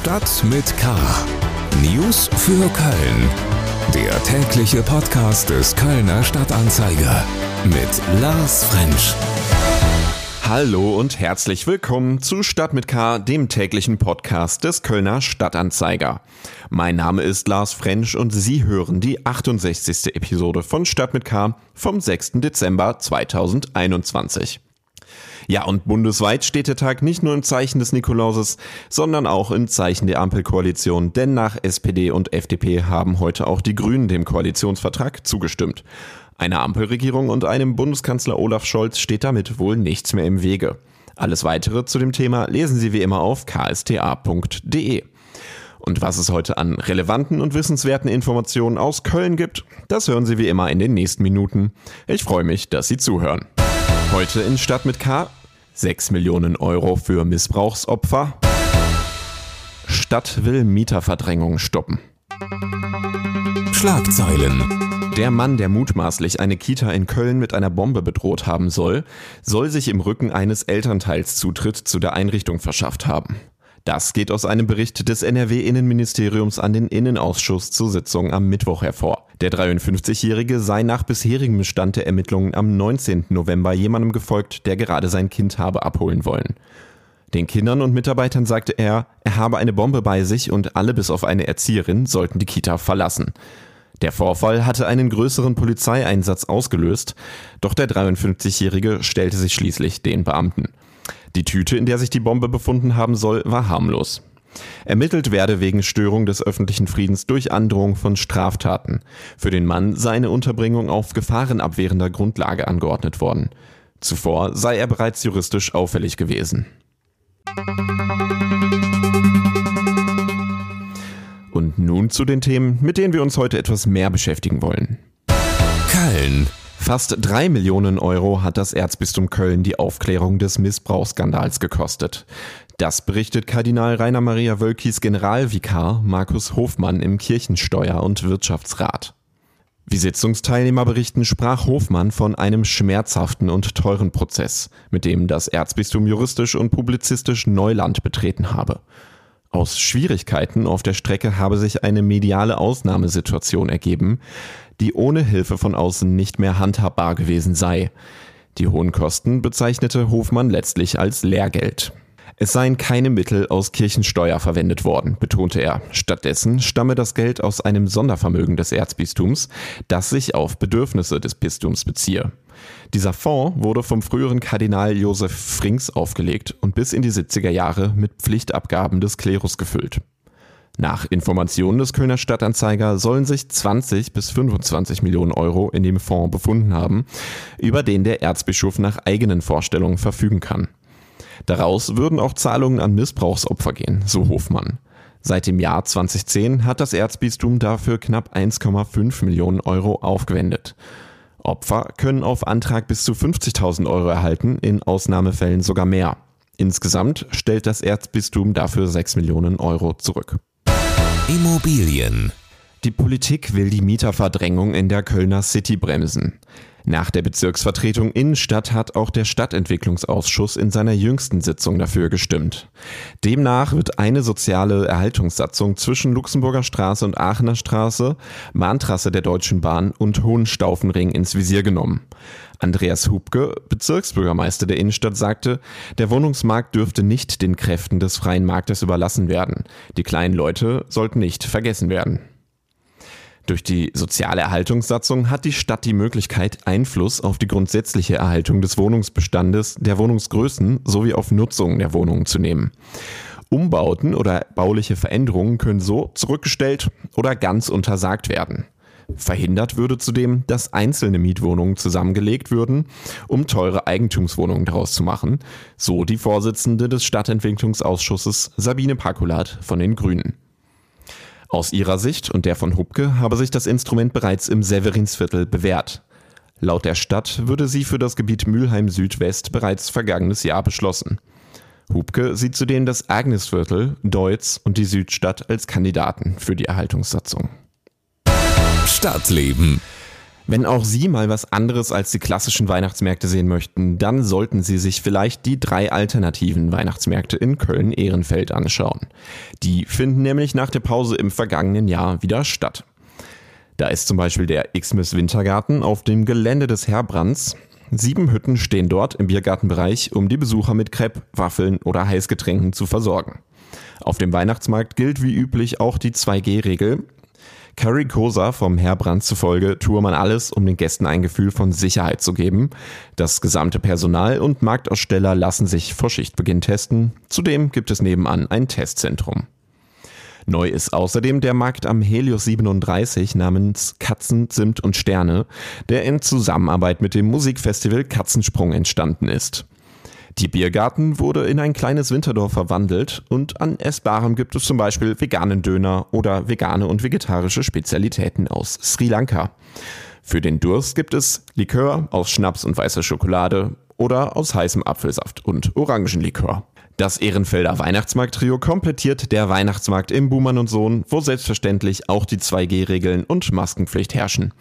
Stadt mit K. News für Köln. Der tägliche Podcast des Kölner Stadtanzeiger mit Lars Frensch. Hallo und herzlich willkommen zu Stadt mit K, dem täglichen Podcast des Kölner Stadtanzeiger. Mein Name ist Lars Frensch und Sie hören die 68. Episode von Stadt mit K vom 6. Dezember 2021. Ja, und bundesweit steht der Tag nicht nur im Zeichen des Nikolauses, sondern auch im Zeichen der Ampelkoalition, denn nach SPD und FDP haben heute auch die Grünen dem Koalitionsvertrag zugestimmt. Einer Ampelregierung und einem Bundeskanzler Olaf Scholz steht damit wohl nichts mehr im Wege. Alles weitere zu dem Thema lesen Sie wie immer auf ksta.de. Und was es heute an relevanten und wissenswerten Informationen aus Köln gibt, das hören Sie wie immer in den nächsten Minuten. Ich freue mich, dass Sie zuhören. Heute in Stadt mit K 6 Millionen Euro für Missbrauchsopfer. Stadt will Mieterverdrängung stoppen. Schlagzeilen. Der Mann, der mutmaßlich eine Kita in Köln mit einer Bombe bedroht haben soll, soll sich im Rücken eines Elternteils Zutritt zu der Einrichtung verschafft haben. Das geht aus einem Bericht des NRW-Innenministeriums an den Innenausschuss zur Sitzung am Mittwoch hervor. Der 53-Jährige sei nach bisherigem Stand der Ermittlungen am 19. November jemandem gefolgt, der gerade sein Kind habe abholen wollen. Den Kindern und Mitarbeitern sagte er, er habe eine Bombe bei sich und alle bis auf eine Erzieherin sollten die Kita verlassen. Der Vorfall hatte einen größeren Polizeieinsatz ausgelöst, doch der 53-Jährige stellte sich schließlich den Beamten. Die Tüte, in der sich die Bombe befunden haben soll, war harmlos. Ermittelt werde wegen Störung des öffentlichen Friedens durch Androhung von Straftaten. Für den Mann sei eine Unterbringung auf gefahrenabwehrender Grundlage angeordnet worden. Zuvor sei er bereits juristisch auffällig gewesen. Und nun zu den Themen, mit denen wir uns heute etwas mehr beschäftigen wollen. Köln. Fast drei Millionen Euro hat das Erzbistum Köln die Aufklärung des Missbrauchsskandals gekostet. Das berichtet Kardinal Rainer Maria Wölkis Generalvikar Markus Hofmann im Kirchensteuer- und Wirtschaftsrat. Wie Sitzungsteilnehmer berichten, sprach Hofmann von einem schmerzhaften und teuren Prozess, mit dem das Erzbistum juristisch und publizistisch Neuland betreten habe. Aus Schwierigkeiten auf der Strecke habe sich eine mediale Ausnahmesituation ergeben, die ohne Hilfe von außen nicht mehr handhabbar gewesen sei. Die hohen Kosten bezeichnete Hofmann letztlich als Lehrgeld. Es seien keine Mittel aus Kirchensteuer verwendet worden, betonte er. Stattdessen stamme das Geld aus einem Sondervermögen des Erzbistums, das sich auf Bedürfnisse des Bistums beziehe. Dieser Fonds wurde vom früheren Kardinal Josef Frings aufgelegt und bis in die 70er Jahre mit Pflichtabgaben des Klerus gefüllt. Nach Informationen des Kölner Stadtanzeiger sollen sich 20 bis 25 Millionen Euro in dem Fonds befunden haben, über den der Erzbischof nach eigenen Vorstellungen verfügen kann. Daraus würden auch Zahlungen an Missbrauchsopfer gehen, so Hofmann. Seit dem Jahr 2010 hat das Erzbistum dafür knapp 1,5 Millionen Euro aufgewendet. Opfer können auf Antrag bis zu 50.000 Euro erhalten, in Ausnahmefällen sogar mehr. Insgesamt stellt das Erzbistum dafür 6 Millionen Euro zurück. Immobilien. Die Politik will die Mieterverdrängung in der Kölner City bremsen. Nach der Bezirksvertretung Innenstadt hat auch der Stadtentwicklungsausschuss in seiner jüngsten Sitzung dafür gestimmt. Demnach wird eine soziale Erhaltungssatzung zwischen Luxemburger Straße und Aachener Straße, Mahntrasse der Deutschen Bahn und Hohenstaufenring ins Visier genommen. Andreas Hubke, Bezirksbürgermeister der Innenstadt, sagte, der Wohnungsmarkt dürfte nicht den Kräften des freien Marktes überlassen werden. Die kleinen Leute sollten nicht vergessen werden. Durch die soziale Erhaltungssatzung hat die Stadt die Möglichkeit, Einfluss auf die grundsätzliche Erhaltung des Wohnungsbestandes, der Wohnungsgrößen sowie auf Nutzung der Wohnungen zu nehmen. Umbauten oder bauliche Veränderungen können so zurückgestellt oder ganz untersagt werden. Verhindert würde zudem, dass einzelne Mietwohnungen zusammengelegt würden, um teure Eigentumswohnungen daraus zu machen, so die Vorsitzende des Stadtentwicklungsausschusses Sabine Pakulat von den Grünen. Aus ihrer Sicht und der von Hubke habe sich das Instrument bereits im Severinsviertel bewährt. Laut der Stadt würde sie für das Gebiet Mülheim Südwest bereits vergangenes Jahr beschlossen. Hubke sieht zudem das Agnesviertel, Deutz und die Südstadt als Kandidaten für die Erhaltungssatzung. Stadtleben. Wenn auch Sie mal was anderes als die klassischen Weihnachtsmärkte sehen möchten, dann sollten Sie sich vielleicht die drei alternativen Weihnachtsmärkte in Köln-Ehrenfeld anschauen. Die finden nämlich nach der Pause im vergangenen Jahr wieder statt. Da ist zum Beispiel der Xmas Wintergarten auf dem Gelände des Herbrands. Sieben Hütten stehen dort im Biergartenbereich, um die Besucher mit Crepe, Waffeln oder Heißgetränken zu versorgen. Auf dem Weihnachtsmarkt gilt wie üblich auch die 2G-Regel. Carrie Kosa vom Herbrand zufolge tue man alles, um den Gästen ein Gefühl von Sicherheit zu geben. Das gesamte Personal und Marktaussteller lassen sich vor Schichtbeginn testen. Zudem gibt es nebenan ein Testzentrum. Neu ist außerdem der Markt am Helios 37 namens Katzen, Zimt und Sterne, der in Zusammenarbeit mit dem Musikfestival Katzensprung entstanden ist. Die Biergarten wurde in ein kleines Winterdorf verwandelt und an Essbarem gibt es zum Beispiel veganen Döner oder vegane und vegetarische Spezialitäten aus Sri Lanka. Für den Durst gibt es Likör aus Schnaps und weißer Schokolade oder aus heißem Apfelsaft und Orangenlikör. Das Ehrenfelder Weihnachtsmarkt-Trio komplettiert der Weihnachtsmarkt im Buhmann und Sohn, wo selbstverständlich auch die 2G-Regeln und Maskenpflicht herrschen.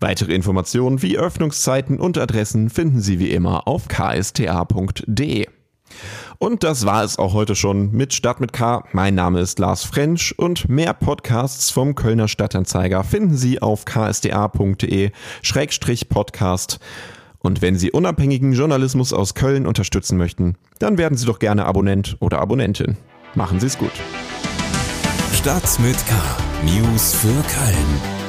Weitere Informationen wie Öffnungszeiten und Adressen finden Sie wie immer auf ksta.de. Und das war es auch heute schon mit Stadt mit K. Mein Name ist Lars French und mehr Podcasts vom Kölner Stadtanzeiger finden Sie auf ksda.de-podcast. Und wenn Sie unabhängigen Journalismus aus Köln unterstützen möchten, dann werden Sie doch gerne Abonnent oder Abonnentin. Machen Sie es gut. Stadt mit K. News für Köln.